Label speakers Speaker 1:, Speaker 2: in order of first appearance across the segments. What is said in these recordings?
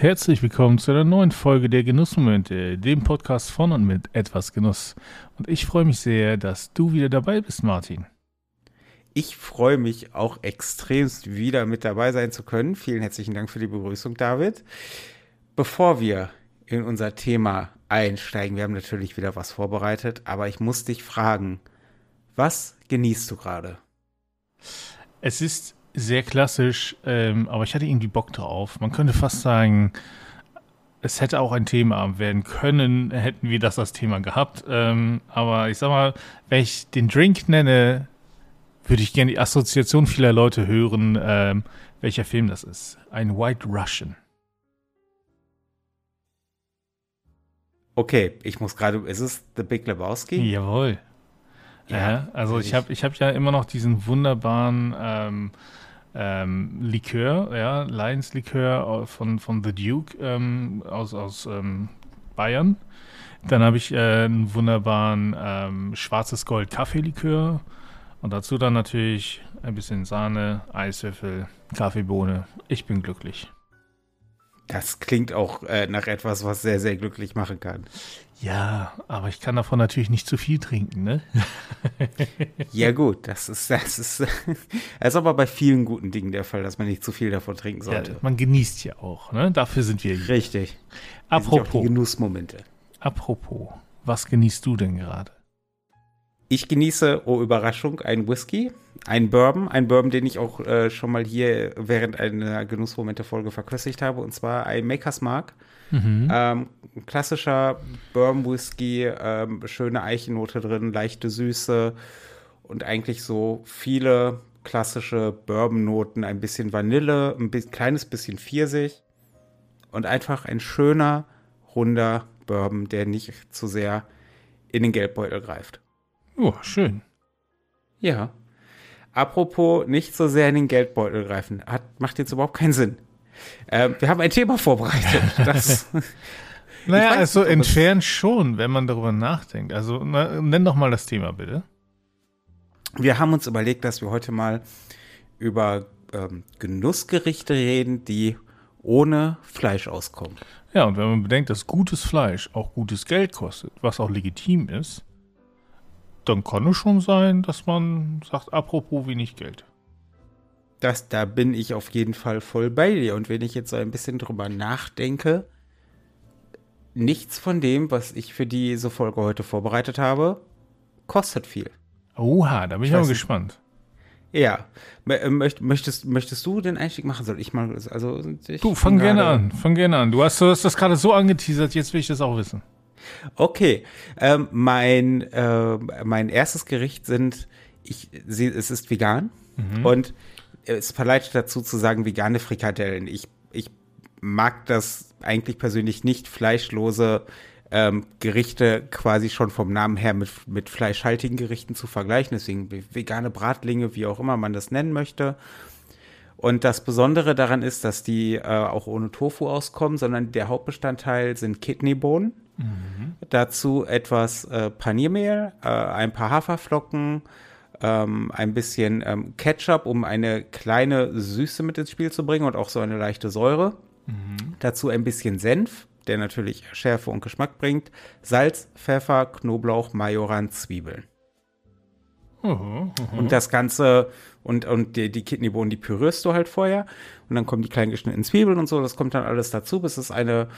Speaker 1: herzlich willkommen zu einer neuen Folge der Genussmomente, dem Podcast von und mit etwas Genuss. Und ich freue mich sehr, dass du wieder dabei bist, Martin.
Speaker 2: Ich freue mich auch extremst wieder mit dabei sein zu können. Vielen herzlichen Dank für die Begrüßung, David. Bevor wir in unser Thema einsteigen, wir haben natürlich wieder was vorbereitet, aber ich muss dich fragen, was genießt du gerade?
Speaker 1: Es ist sehr klassisch, ähm, aber ich hatte irgendwie Bock drauf. Man könnte fast sagen, es hätte auch ein Thema werden können, hätten wir das als Thema gehabt. Ähm, aber ich sag mal, wenn ich den Drink nenne, würde ich gerne die Assoziation vieler Leute hören, ähm, welcher Film das ist. Ein White Russian.
Speaker 2: Okay, ich muss gerade, ist es The Big Lebowski?
Speaker 1: Jawohl. Ja, ja also ich habe ich hab ja immer noch diesen wunderbaren ähm, ähm, Likör, ja, Lions Likör von, von The Duke ähm, aus, aus ähm, Bayern. Dann habe ich äh, einen wunderbaren ähm, schwarzes Gold Kaffeelikör und dazu dann natürlich ein bisschen Sahne, Eiswürfel, Kaffeebohne. Ich bin glücklich.
Speaker 2: Das klingt auch äh, nach etwas, was sehr, sehr glücklich machen kann.
Speaker 1: Ja, aber ich kann davon natürlich nicht zu viel trinken, ne?
Speaker 2: ja, gut, das ist, das ist, das ist aber bei vielen guten Dingen der Fall, dass man nicht zu viel davon trinken sollte. Ja,
Speaker 1: man genießt ja auch, ne? Dafür sind wir hier.
Speaker 2: Richtig.
Speaker 1: Apropos.
Speaker 2: Genussmomente.
Speaker 1: Apropos, was genießt du denn gerade?
Speaker 2: Ich genieße, oh Überraschung, ein Whisky, ein Bourbon, ein Bourbon, den ich auch äh, schon mal hier während einer Genussmomente-Folge verköstigt habe, und zwar ein Maker's Mark. Mhm. Ähm, klassischer Bourbon-Whisky, ähm, schöne Eichennote drin, leichte Süße und eigentlich so viele klassische Bourbon-Noten, ein bisschen Vanille, ein bi kleines bisschen Pfirsich und einfach ein schöner, runder Bourbon, der nicht zu sehr in den Geldbeutel greift.
Speaker 1: Oh, schön.
Speaker 2: Ja. Apropos nicht so sehr in den Geldbeutel greifen, hat, macht jetzt überhaupt keinen Sinn. Ähm, wir haben ein Thema vorbereitet. Das,
Speaker 1: naja, also nicht, entfernt schon, wenn man darüber nachdenkt. Also na, nenn doch mal das Thema bitte.
Speaker 2: Wir haben uns überlegt, dass wir heute mal über ähm, Genussgerichte reden, die ohne Fleisch auskommen.
Speaker 1: Ja, und wenn man bedenkt, dass gutes Fleisch auch gutes Geld kostet, was auch legitim ist, dann kann es schon sein, dass man sagt, apropos wenig Geld.
Speaker 2: Das, da bin ich auf jeden Fall voll bei dir. Und wenn ich jetzt so ein bisschen drüber nachdenke, nichts von dem, was ich für diese Folge heute vorbereitet habe, kostet viel.
Speaker 1: Oha, da bin ich, ich aber gespannt.
Speaker 2: Ja. Äh, möchtest, möchtest du den Einstieg machen? Soll ich mal? Also,
Speaker 1: ich du, fang gerne an. Fang gerne an. Du hast, du hast das gerade so angeteasert, jetzt will ich das auch wissen.
Speaker 2: Okay, ähm, mein, äh, mein erstes Gericht sind, ich, sie, es ist vegan mhm. und es verleitet dazu zu sagen vegane Frikadellen. Ich, ich mag das eigentlich persönlich nicht, fleischlose ähm, Gerichte quasi schon vom Namen her mit, mit fleischhaltigen Gerichten zu vergleichen. Deswegen vegane Bratlinge, wie auch immer man das nennen möchte. Und das Besondere daran ist, dass die äh, auch ohne Tofu auskommen, sondern der Hauptbestandteil sind Kidneybohnen. Mhm. Dazu etwas äh, Paniermehl, äh, ein paar Haferflocken, ähm, ein bisschen ähm, Ketchup, um eine kleine Süße mit ins Spiel zu bringen und auch so eine leichte Säure. Mhm. Dazu ein bisschen Senf, der natürlich Schärfe und Geschmack bringt. Salz, Pfeffer, Knoblauch, Majoran, Zwiebeln. Und das Ganze und, und die, die Kidneybohnen, die pürierst du halt vorher. Und dann kommen die kleinen geschnittenen Zwiebeln und so. Das kommt dann alles dazu, bis es eine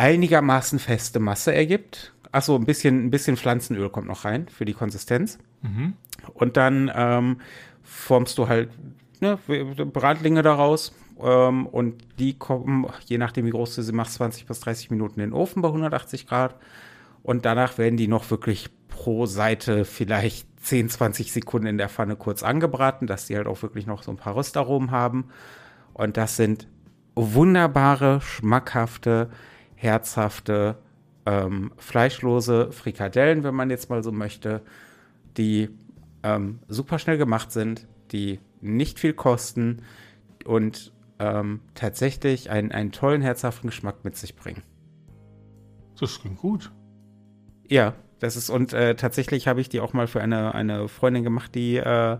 Speaker 2: einigermaßen feste Masse ergibt. Achso, ein bisschen, ein bisschen Pflanzenöl kommt noch rein für die Konsistenz. Mhm. Und dann ähm, formst du halt ne, Bratlinge daraus. Ähm, und die kommen, je nachdem wie groß du sie machst, 20 bis 30 Minuten in den Ofen bei 180 Grad. Und danach werden die noch wirklich pro Seite vielleicht 10, 20 Sekunden in der Pfanne kurz angebraten, dass die halt auch wirklich noch so ein paar Röstaromen haben. Und das sind wunderbare, schmackhafte, herzhafte, ähm, fleischlose Frikadellen, wenn man jetzt mal so möchte, die ähm, super schnell gemacht sind, die nicht viel kosten und ähm, tatsächlich einen, einen tollen, herzhaften Geschmack mit sich bringen.
Speaker 1: Das klingt gut.
Speaker 2: Ja, das ist, und äh, tatsächlich habe ich die auch mal für eine, eine Freundin gemacht, die äh,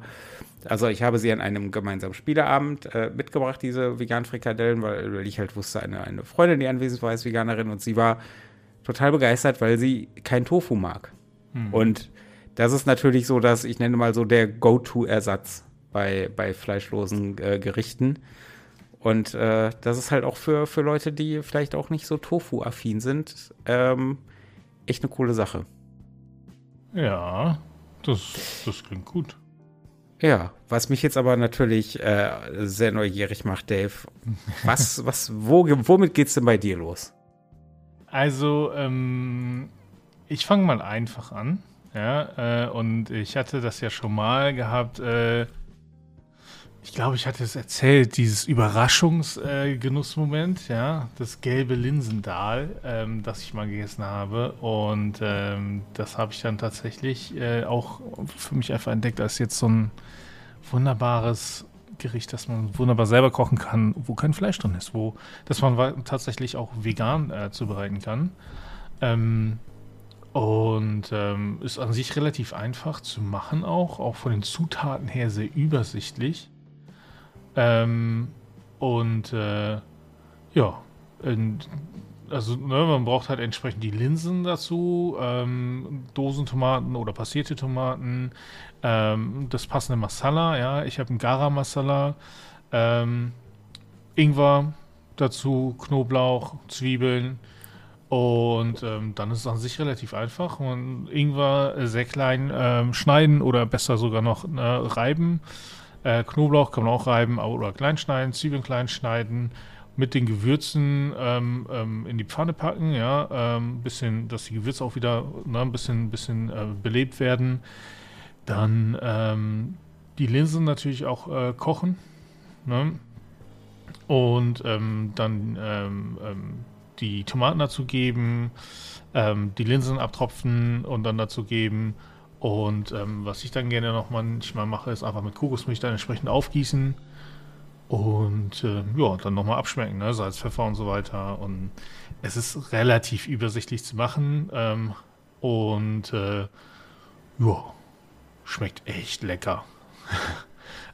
Speaker 2: Also ich habe sie an einem gemeinsamen Spieleabend äh, mitgebracht, diese veganen Frikadellen, weil, weil, ich halt wusste, eine, eine Freundin, die anwesend war, ist Veganerin und sie war total begeistert, weil sie kein Tofu mag. Hm. Und das ist natürlich so, dass ich nenne mal so der Go-To-Ersatz bei, bei fleischlosen äh, Gerichten. Und äh, das ist halt auch für, für Leute, die vielleicht auch nicht so Tofu-affin sind, ähm, echt eine coole Sache.
Speaker 1: Ja, das, das klingt gut.
Speaker 2: Ja, was mich jetzt aber natürlich äh, sehr neugierig macht, Dave. Was, was, wo, womit geht's denn bei dir los?
Speaker 1: Also, ähm, ich fange mal einfach an. Ja, äh, und ich hatte das ja schon mal gehabt. Äh, ich glaube, ich hatte es erzählt, dieses Überraschungsgenussmoment, äh, ja, das gelbe Linsendal, ähm, das ich mal gegessen habe. Und ähm, das habe ich dann tatsächlich äh, auch für mich einfach entdeckt als jetzt so ein wunderbares Gericht, das man wunderbar selber kochen kann, wo kein Fleisch drin ist, wo das man tatsächlich auch vegan äh, zubereiten kann. Ähm, und ähm, ist an sich relativ einfach zu machen auch, auch von den Zutaten her sehr übersichtlich. Ähm, und äh, ja, und, also ne, man braucht halt entsprechend die Linsen dazu, ähm, Dosentomaten oder passierte Tomaten, ähm, das passende Masala, ja, ich habe ein Garam Masala, ähm, Ingwer dazu, Knoblauch, Zwiebeln und ähm, dann ist es an sich relativ einfach. Und Ingwer sehr klein ähm, schneiden oder besser sogar noch ne, reiben. Äh, Knoblauch kann man auch reiben oder klein schneiden, Zwiebeln klein schneiden, mit den Gewürzen ähm, ähm, in die Pfanne packen, ja, ähm, bisschen, dass die Gewürze auch wieder ne, ein bisschen, bisschen äh, belebt werden. Dann ähm, die Linsen natürlich auch äh, kochen. Ne? Und ähm, dann ähm, die Tomaten dazu geben, die Linsen abtropfen und dann dazu geben und ähm, was ich dann gerne noch manchmal mache, ist einfach mit Kokosmilch dann entsprechend aufgießen und äh, ja, dann nochmal abschmecken, ne? Salz, Pfeffer und so weiter. Und es ist relativ übersichtlich zu machen ähm, und äh, ja, schmeckt echt lecker.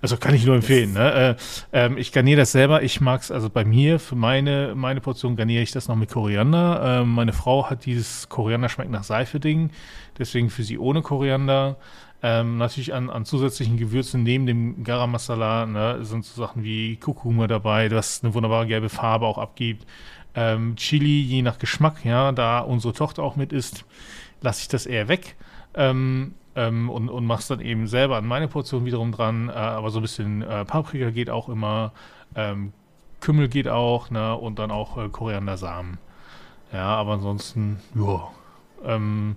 Speaker 1: Also kann ich nur empfehlen. Ne? Äh, äh, ich garniere das selber. Ich mag es, also bei mir, für meine, meine Portion garniere ich das noch mit Koriander. Äh, meine Frau hat dieses Koriander schmeckt nach Seife-Ding. Deswegen für sie ohne Koriander. Ähm, natürlich an, an zusätzlichen Gewürzen neben dem Garam Masala ne, sind so Sachen wie Kurkuma dabei, das eine wunderbare gelbe Farbe auch abgibt. Ähm, Chili, je nach Geschmack, ja, da unsere Tochter auch mit isst, lasse ich das eher weg. Ähm, ähm, und, und machst dann eben selber an meine Portion wiederum dran. Äh, aber so ein bisschen äh, Paprika geht auch immer, ähm, Kümmel geht auch, ne? Und dann auch äh, Koriandersamen. Ja, aber ansonsten, ja. Ähm,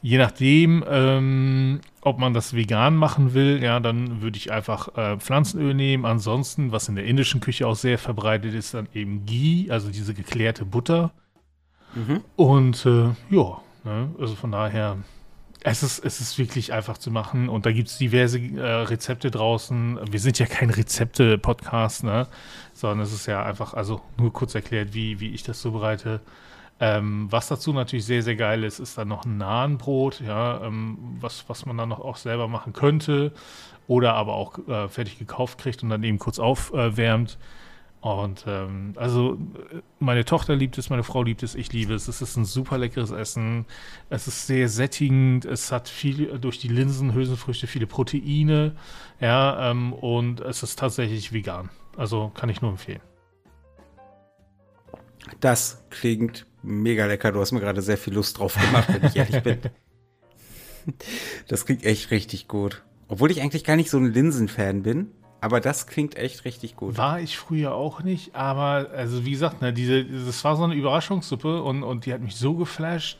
Speaker 1: je nachdem, ähm, ob man das vegan machen will, ja, dann würde ich einfach äh, Pflanzenöl nehmen. Ansonsten, was in der indischen Küche auch sehr verbreitet ist, dann eben Ghee, also diese geklärte Butter. Mhm. Und äh, ja, ne? also von daher es ist, es ist wirklich einfach zu machen und da gibt es diverse äh, Rezepte draußen. Wir sind ja kein Rezepte-Podcast, ne? sondern es ist ja einfach, also nur kurz erklärt, wie, wie ich das zubereite. Ähm, was dazu natürlich sehr, sehr geil ist, ist dann noch ein Nahenbrot, ja, ähm, was, was man dann noch auch selber machen könnte oder aber auch äh, fertig gekauft kriegt und dann eben kurz aufwärmt. Äh, und ähm, also meine Tochter liebt es, meine Frau liebt es, ich liebe es. Es ist ein super leckeres Essen. Es ist sehr sättigend. Es hat viel durch die Linsen, Hülsenfrüchte, viele Proteine. Ja, ähm, und es ist tatsächlich vegan. Also kann ich nur empfehlen.
Speaker 2: Das klingt mega lecker. Du hast mir gerade sehr viel Lust drauf gemacht, wenn ich ehrlich bin. Das klingt echt richtig gut. Obwohl ich eigentlich gar nicht so ein Linsenfan bin. Aber das klingt echt richtig gut.
Speaker 1: War ich früher auch nicht, aber also wie gesagt, ne, diese, das war so eine Überraschungssuppe und, und die hat mich so geflasht.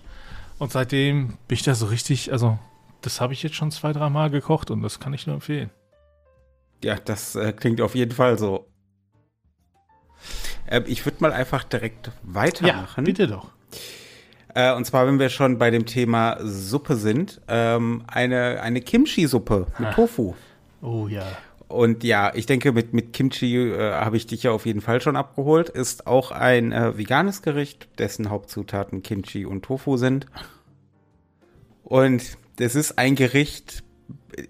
Speaker 1: Und seitdem bin ich da so richtig, also das habe ich jetzt schon zwei, drei Mal gekocht und das kann ich nur empfehlen.
Speaker 2: Ja, das äh, klingt auf jeden Fall so. Äh, ich würde mal einfach direkt weitermachen.
Speaker 1: Ja, bitte doch.
Speaker 2: Äh, und zwar, wenn wir schon bei dem Thema Suppe sind, ähm, eine, eine Kimchi-Suppe mit Tofu.
Speaker 1: Oh ja.
Speaker 2: Und ja, ich denke, mit, mit Kimchi äh, habe ich dich ja auf jeden Fall schon abgeholt. Ist auch ein äh, veganes Gericht, dessen Hauptzutaten Kimchi und Tofu sind. Und das ist ein Gericht,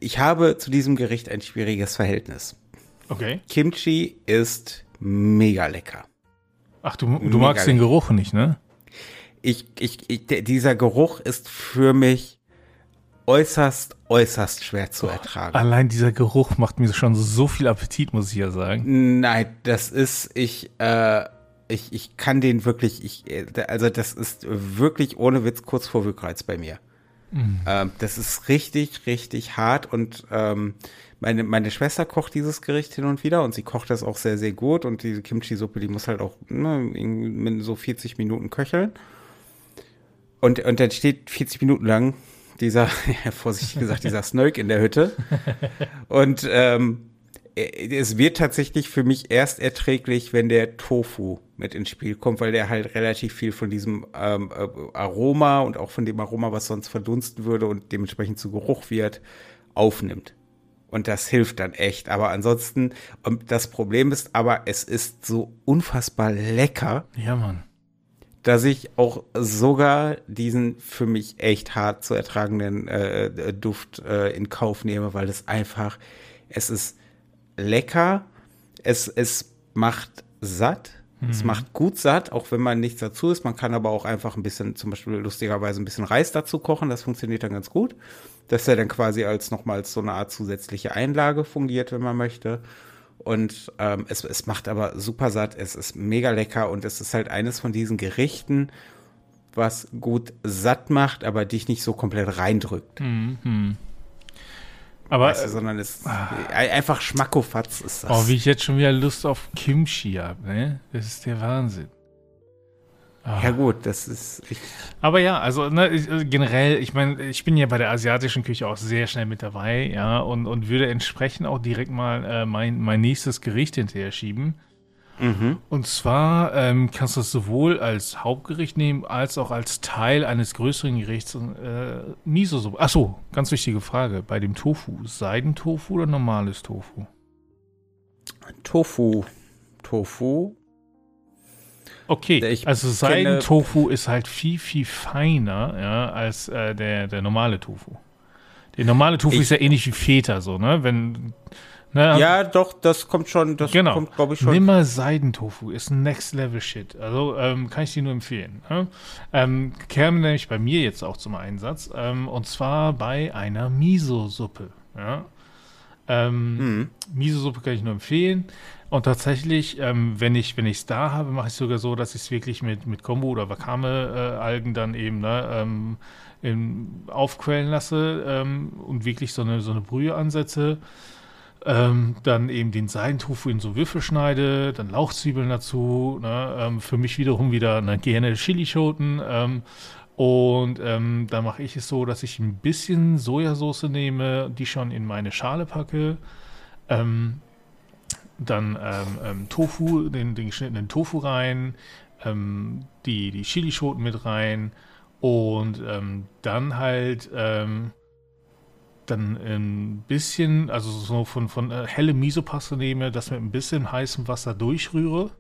Speaker 2: ich habe zu diesem Gericht ein schwieriges Verhältnis.
Speaker 1: Okay.
Speaker 2: Kimchi ist mega lecker.
Speaker 1: Ach, du, du magst den Geruch nicht, ne?
Speaker 2: Ich, ich, ich, dieser Geruch ist für mich äußerst, äußerst schwer zu ertragen.
Speaker 1: Allein dieser Geruch macht mir schon so viel Appetit, muss ich ja sagen.
Speaker 2: Nein, das ist, ich, äh, ich, ich kann den wirklich, ich, also das ist wirklich ohne Witz kurz vor Wirkreiz bei mir. Mhm. Ähm, das ist richtig, richtig hart und ähm, meine, meine Schwester kocht dieses Gericht hin und wieder und sie kocht das auch sehr, sehr gut und diese Kimchi-Suppe, die muss halt auch ne, so 40 Minuten köcheln. Und, und dann steht 40 Minuten lang dieser, ja, vorsichtig gesagt, dieser Snake in der Hütte. Und ähm, es wird tatsächlich für mich erst erträglich, wenn der Tofu mit ins Spiel kommt, weil der halt relativ viel von diesem ähm, äh, Aroma und auch von dem Aroma, was sonst verdunsten würde und dementsprechend zu Geruch wird, aufnimmt. Und das hilft dann echt. Aber ansonsten, und das Problem ist aber, es ist so unfassbar lecker.
Speaker 1: Ja, Mann
Speaker 2: dass ich auch sogar diesen für mich echt hart zu ertragenden äh, Duft äh, in Kauf nehme, weil es einfach, es ist lecker, es, es macht satt, mhm. es macht gut satt, auch wenn man nichts dazu ist. Man kann aber auch einfach ein bisschen, zum Beispiel lustigerweise ein bisschen Reis dazu kochen, das funktioniert dann ganz gut. Dass er dann quasi als nochmals so eine Art zusätzliche Einlage fungiert, wenn man möchte. Und ähm, es, es macht aber super satt, es ist mega lecker und es ist halt eines von diesen Gerichten, was gut satt macht, aber dich nicht so komplett reindrückt. Mhm. Aber weißt du, sondern es ah. einfach Schmackofatz ist
Speaker 1: das. Oh, wie ich jetzt schon wieder Lust auf Kimchi habe, ne? Das ist der Wahnsinn.
Speaker 2: Ah. Ja gut, das ist.
Speaker 1: Aber ja, also ne, ich, äh, generell, ich meine, ich bin ja bei der asiatischen Küche auch sehr schnell mit dabei, ja, und, und würde entsprechend auch direkt mal äh, mein, mein nächstes Gericht hinterher schieben. Mhm. Und zwar ähm, kannst du es sowohl als Hauptgericht nehmen, als auch als Teil eines größeren Gerichts. Äh, Miso-Suppe. Achso, ganz wichtige Frage. Bei dem Tofu, Seidentofu oder normales Tofu?
Speaker 2: Tofu. Tofu
Speaker 1: Okay, ich also Seidentofu ist halt viel, viel feiner ja, als äh, der, der normale Tofu. Der normale Tofu ich, ist ja ähnlich wie Feta, so, ne? Wenn,
Speaker 2: ne? Ja, doch, das kommt schon, das
Speaker 1: genau.
Speaker 2: kommt,
Speaker 1: glaube ich, schon. Nimm mal Seidentofu, ist Next Level Shit. Also ähm, kann ich dir nur empfehlen. Ne? Ähm, käme nämlich bei mir jetzt auch zum Einsatz. Ähm, und zwar bei einer Miso-Suppe. Ja? Ähm, mhm. Miso-Suppe kann ich nur empfehlen. Und tatsächlich, ähm, wenn ich wenn ich es da habe, mache ich es sogar so, dass ich es wirklich mit mit Kombu oder Wakame-Algen äh, dann eben ne, ähm, in, aufquellen lasse ähm, und wirklich so eine so eine Brühe ansetze. Ähm, dann eben den Seidentofu in so Würfel schneide, dann Lauchzwiebeln dazu. Ne, ähm, für mich wiederum wieder eine gerne Chilischoten. Und ähm, da mache ich es so, dass ich ein bisschen Sojasauce nehme, die schon in meine Schale packe. Ähm, dann ähm, ähm, Tofu, den, den, geschnittenen Tofu rein, ähm, die, die Chilischoten mit rein und ähm, dann halt dann ein bisschen, also so von, von äh, helle Misopaste nehme, das mit ein bisschen heißem Wasser durchrühre,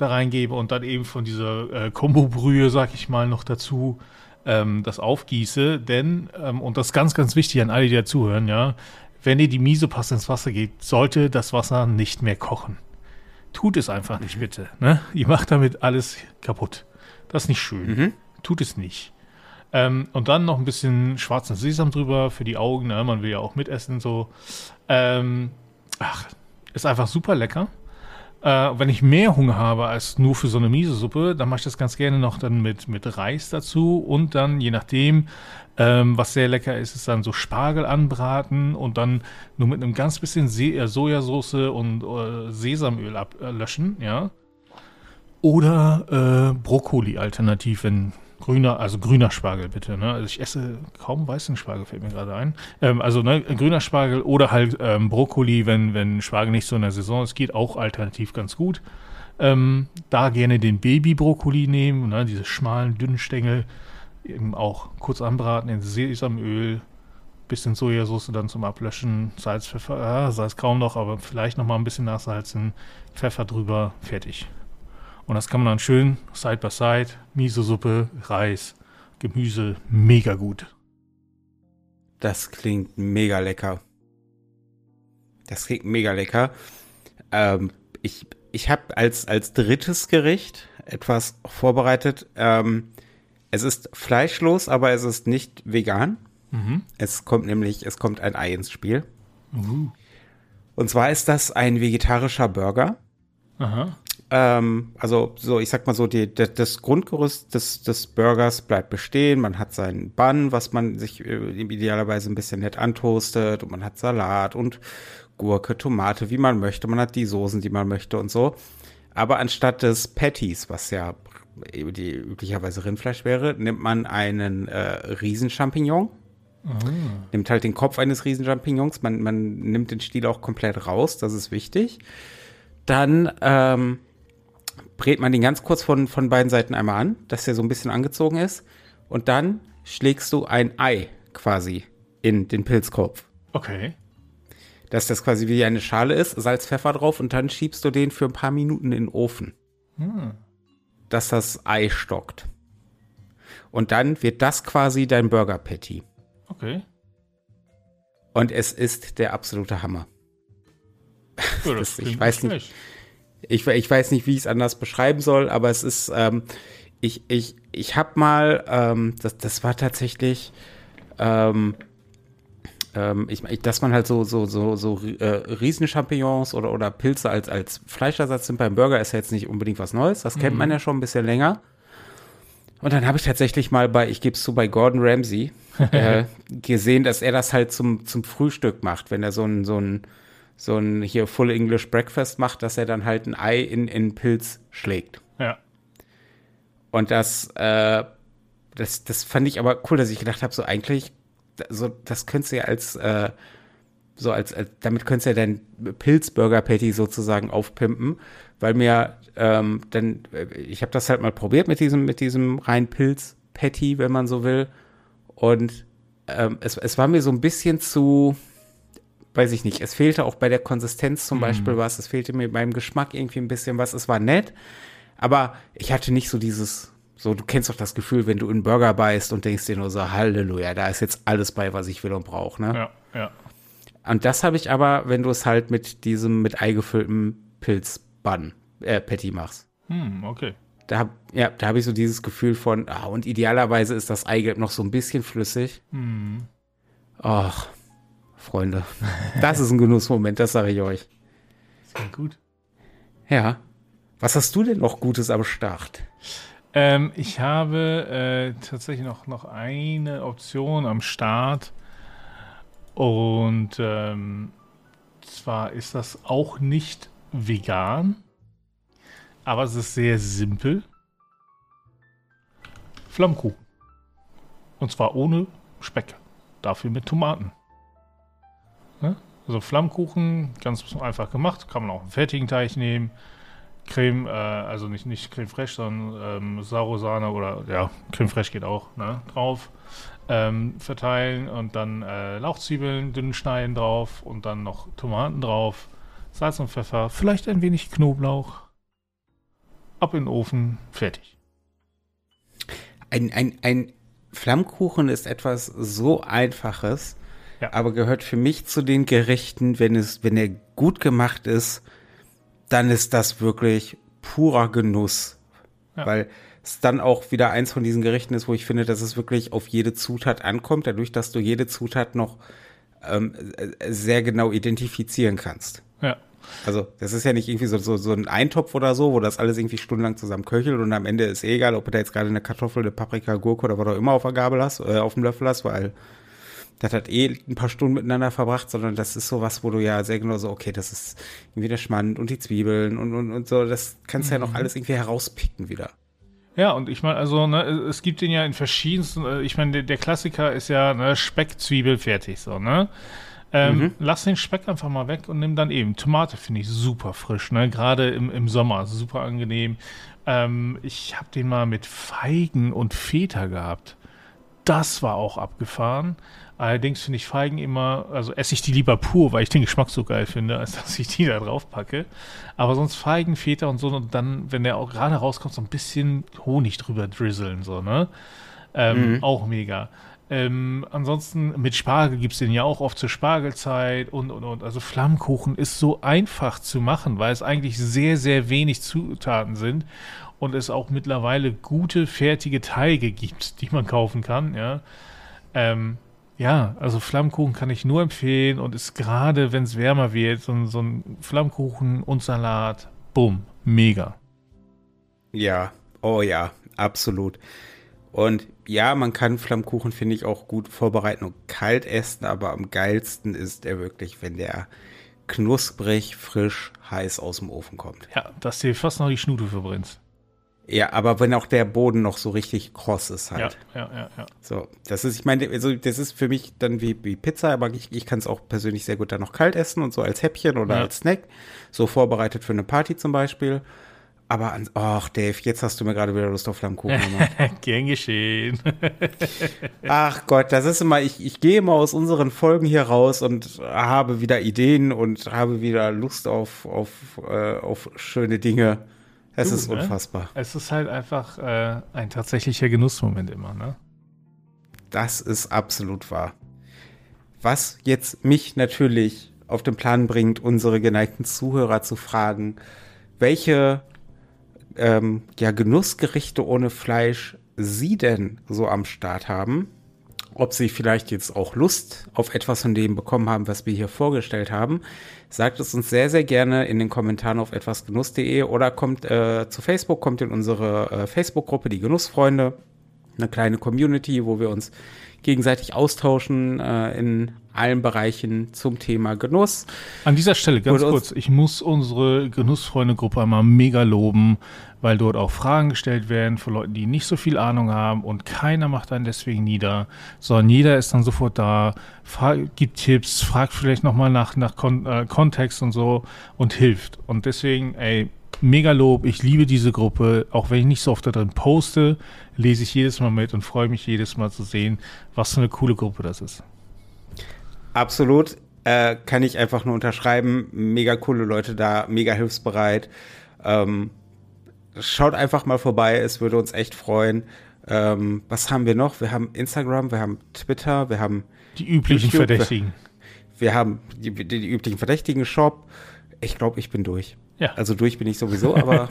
Speaker 1: da reingebe und dann eben von dieser äh, Kombo-Brühe, sag ich mal, noch dazu ähm, das aufgieße. Denn, ähm, und das ist ganz, ganz wichtig an alle, die da zuhören, ja, wenn ihr die Misopaste ins Wasser geht, sollte das Wasser nicht mehr kochen. Tut es einfach nicht, mhm. bitte. Ne? Ihr macht damit alles kaputt. Das ist nicht schön. Mhm. Tut es nicht. Ähm, und dann noch ein bisschen schwarzen Sesam drüber für die Augen. Ne? Man will ja auch mitessen. So. Ähm, ach, ist einfach super lecker. Äh, wenn ich mehr Hunger habe als nur für so eine Miso-Suppe, dann mache ich das ganz gerne noch dann mit, mit Reis dazu und dann, je nachdem, ähm, was sehr lecker ist, ist dann so Spargel anbraten und dann nur mit einem ganz bisschen Se äh, Sojasauce und äh, Sesamöl ablöschen, ja. Oder äh, Brokkoli alternativ, wenn Grüner, also grüner Spargel bitte. Ne? Also ich esse kaum weißen Spargel, fällt mir gerade ein. Ähm, also ne, grüner Spargel oder halt ähm, Brokkoli, wenn, wenn Spargel nicht so in der Saison ist, geht auch alternativ ganz gut. Ähm, da gerne den Baby-Brokkoli nehmen, ne? diese schmalen, dünnen Stängel. Eben auch kurz anbraten in Sesamöl, bisschen Sojasauce dann zum Ablöschen, Salz, Pfeffer, ja, Salz kaum noch, aber vielleicht nochmal ein bisschen nachsalzen, Pfeffer drüber, fertig. Und das kann man dann schön Side by Side, Miso-Suppe, Reis, Gemüse, mega gut.
Speaker 2: das klingt mega lecker. Das klingt mega lecker. Ähm, ich ich habe als, als drittes Gericht etwas vorbereitet. Ähm, es ist fleischlos, aber es ist nicht vegan. Mhm. Es kommt nämlich, es kommt ein Ei ins Spiel. Uh. Und zwar ist das ein vegetarischer Burger. Aha. Ähm, also so, ich sag mal so, die, die, das Grundgerüst des, des Burgers bleibt bestehen. Man hat seinen Bun, was man sich äh, idealerweise ein bisschen nett antoastet und man hat Salat und Gurke, Tomate, wie man möchte. Man hat die Soßen, die man möchte und so. Aber anstatt des Patties, was ja die üblicherweise Rindfleisch wäre, nimmt man einen äh, Riesenchampignon. Oh. Nimmt halt den Kopf eines Riesenchampignons. Man, man nimmt den Stiel auch komplett raus, das ist wichtig. Dann ähm, brät man den ganz kurz von, von beiden Seiten einmal an, dass der so ein bisschen angezogen ist. Und dann schlägst du ein Ei quasi in den Pilzkopf.
Speaker 1: Okay.
Speaker 2: Dass das quasi wie eine Schale ist, Salz, Pfeffer drauf und dann schiebst du den für ein paar Minuten in den Ofen. Hm. Dass das Ei stockt. Und dann wird das quasi dein Burger Patty.
Speaker 1: Okay.
Speaker 2: Und es ist der absolute Hammer. Ja, das, das ich weiß nicht. Ich, ich, weiß nicht, wie ich es anders beschreiben soll, aber es ist, ähm, ich, ich, ich habe mal, ähm, das, das war tatsächlich, ähm, ähm, ich, dass man halt so, so, so, so äh, Riesenchampignons oder, oder Pilze als, als Fleischersatz sind beim Burger, ist ja jetzt nicht unbedingt was Neues. Das kennt mhm. man ja schon ein bisschen länger. Und dann habe ich tatsächlich mal bei, ich gebe es zu, bei Gordon Ramsay äh, gesehen, dass er das halt zum, zum Frühstück macht, wenn er so ein, so ein, so ein hier Full English Breakfast macht, dass er dann halt ein Ei in, in Pilz schlägt.
Speaker 1: Ja.
Speaker 2: Und das, äh, das, das fand ich aber cool, dass ich gedacht habe, so eigentlich so, das könntest du ja als, äh, so als, als damit könntest du ja dein Pilzburger-Patty sozusagen aufpimpen, weil mir ähm, dann, äh, ich habe das halt mal probiert mit diesem, mit diesem rein Pilz-Patty, wenn man so will. Und ähm, es, es war mir so ein bisschen zu, weiß ich nicht, es fehlte auch bei der Konsistenz zum mm. Beispiel was, es fehlte mir beim Geschmack irgendwie ein bisschen was, es war nett, aber ich hatte nicht so dieses, so, du kennst doch das Gefühl, wenn du einen Burger beißt und denkst dir nur so, Halleluja, da ist jetzt alles bei, was ich will und brauche, ne?
Speaker 1: Ja, ja.
Speaker 2: Und das habe ich aber, wenn du es halt mit diesem mit Ei gefüllten Pilzbun, äh, Patty machst.
Speaker 1: Hm, okay.
Speaker 2: Da hab, ja, da habe ich so dieses Gefühl von, ah, und idealerweise ist das Eigelb noch so ein bisschen flüssig. Hm. Ach, Freunde, das ist ein Genussmoment, das sage ich euch.
Speaker 1: Sehr gut.
Speaker 2: Ja. Was hast du denn noch Gutes am Start?
Speaker 1: Ähm, ich habe äh, tatsächlich noch, noch eine Option am Start. Und ähm, zwar ist das auch nicht vegan, aber es ist sehr simpel. Flammkuchen. Und zwar ohne Speck. Dafür mit Tomaten. Ne? Also Flammkuchen, ganz einfach gemacht. Kann man auch einen fertigen Teig nehmen. Creme, äh, also nicht, nicht Creme Fraiche, sondern ähm, Sarosahne oder ja, Creme Fraiche geht auch ne, drauf. Ähm, verteilen und dann äh, Lauchzwiebeln dünn schneiden drauf und dann noch Tomaten drauf, Salz und Pfeffer, vielleicht ein wenig Knoblauch. Ab in den Ofen, fertig.
Speaker 2: Ein, ein, ein Flammkuchen ist etwas so Einfaches, ja. aber gehört für mich zu den Gerichten, wenn es, wenn er gut gemacht ist, dann ist das wirklich purer Genuss. Ja. Weil es dann auch wieder eins von diesen Gerichten ist, wo ich finde, dass es wirklich auf jede Zutat ankommt, dadurch, dass du jede Zutat noch ähm, sehr genau identifizieren kannst.
Speaker 1: Ja.
Speaker 2: Also, das ist ja nicht irgendwie so, so, so ein Eintopf oder so, wo das alles irgendwie stundenlang zusammen köchelt und am Ende ist eh egal, ob du da jetzt gerade eine Kartoffel, eine Paprika, Gurke oder was auch immer auf der Gabel hast, äh, auf dem Löffel hast, weil das hat eh ein paar Stunden miteinander verbracht, sondern das ist sowas, wo du ja sehr genau so, okay, das ist irgendwie der Schmand und die Zwiebeln und, und, und so, das kannst du mhm. ja noch mhm. alles irgendwie herauspicken wieder.
Speaker 1: Ja, und ich meine, also, ne, es gibt den ja in verschiedensten, äh, ich meine, der, der, Klassiker ist ja ne, Speck, Zwiebel, fertig, so, ne? Ähm, mhm. Lass den Speck einfach mal weg und nimm dann eben Tomate, finde ich super frisch, ne? Gerade im, im Sommer, super angenehm. Ähm, ich habe den mal mit Feigen und Feta gehabt. Das war auch abgefahren. Allerdings finde ich Feigen immer, also esse ich die lieber pur, weil ich den Geschmack so geil finde, als dass ich die da drauf packe. Aber sonst Feigen, Feta und so und dann, wenn der auch gerade rauskommt, so ein bisschen Honig drüber drizzeln, so, ne? Ähm, mhm. Auch mega. Ähm, ansonsten mit Spargel gibt es den ja auch oft zur Spargelzeit und und und. Also Flammkuchen ist so einfach zu machen, weil es eigentlich sehr, sehr wenig Zutaten sind und es auch mittlerweile gute, fertige Teige gibt, die man kaufen kann, ja. Ähm, ja, also Flammkuchen kann ich nur empfehlen und ist gerade, wenn es wärmer wird, so, so ein Flammkuchen und Salat, bumm, mega.
Speaker 2: Ja, oh ja, absolut. Und ja, man kann Flammkuchen, finde ich, auch gut vorbereiten und kalt essen, aber am geilsten ist er wirklich, wenn der knusprig, frisch, heiß aus dem Ofen kommt.
Speaker 1: Ja, dass dir fast noch die Schnute verbrennst.
Speaker 2: Ja, aber wenn auch der Boden noch so richtig kross ist halt.
Speaker 1: Ja, ja, ja. ja.
Speaker 2: So, das ist, ich meine, also das ist für mich dann wie, wie Pizza, aber ich, ich kann es auch persönlich sehr gut dann noch kalt essen und so als Häppchen oder ja. als Snack. So vorbereitet für eine Party zum Beispiel. Aber, ach Dave, jetzt hast du mir gerade wieder Lust auf Flammkuchen gemacht.
Speaker 1: Gern geschehen.
Speaker 2: ach Gott, das ist immer, ich, ich gehe immer aus unseren Folgen hier raus und habe wieder Ideen und habe wieder Lust auf, auf, äh, auf schöne Dinge. Es du, ist ne? unfassbar.
Speaker 1: Es ist halt einfach äh, ein tatsächlicher Genussmoment immer, ne?
Speaker 2: Das ist absolut wahr. Was jetzt mich natürlich auf den Plan bringt, unsere geneigten Zuhörer zu fragen, welche ähm, ja, Genussgerichte ohne Fleisch Sie denn so am Start haben. Ob Sie vielleicht jetzt auch Lust auf etwas von dem bekommen haben, was wir hier vorgestellt haben. Sagt es uns sehr, sehr gerne in den Kommentaren auf etwasgenuss.de oder kommt äh, zu Facebook, kommt in unsere äh, Facebook-Gruppe, die Genussfreunde. Eine kleine Community, wo wir uns gegenseitig austauschen äh, in allen Bereichen zum Thema Genuss.
Speaker 1: An dieser Stelle ganz kurz, ich muss unsere Genussfreunde-Gruppe einmal mega loben, weil dort auch Fragen gestellt werden von Leuten, die nicht so viel Ahnung haben und keiner macht einen deswegen nieder, sondern jeder ist dann sofort da, gibt Tipps, fragt vielleicht nochmal nach, nach Kon äh, Kontext und so und hilft. Und deswegen, ey, mega Lob, ich liebe diese Gruppe, auch wenn ich nicht so oft da drin poste, lese ich jedes Mal mit und freue mich jedes Mal zu sehen, was für eine coole Gruppe das ist.
Speaker 2: Absolut. Äh, kann ich einfach nur unterschreiben. Mega coole Leute da, mega hilfsbereit. Ähm, schaut einfach mal vorbei, es würde uns echt freuen. Ähm, was haben wir noch? Wir haben Instagram, wir haben Twitter, wir haben
Speaker 1: die üblichen YouTube, Verdächtigen.
Speaker 2: Wir, wir haben die, die, die, üblichen Verdächtigen Shop. Ich glaube, ich bin durch. Ja. Also durch bin ich sowieso, aber.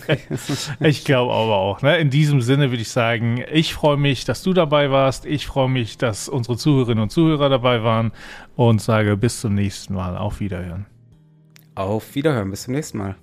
Speaker 1: ich glaube aber auch. Ne? In diesem Sinne würde ich sagen, ich freue mich, dass du dabei warst. Ich freue mich, dass unsere Zuhörerinnen und Zuhörer dabei waren und sage bis zum nächsten Mal. Auf Wiederhören.
Speaker 2: Auf Wiederhören. Bis zum nächsten Mal.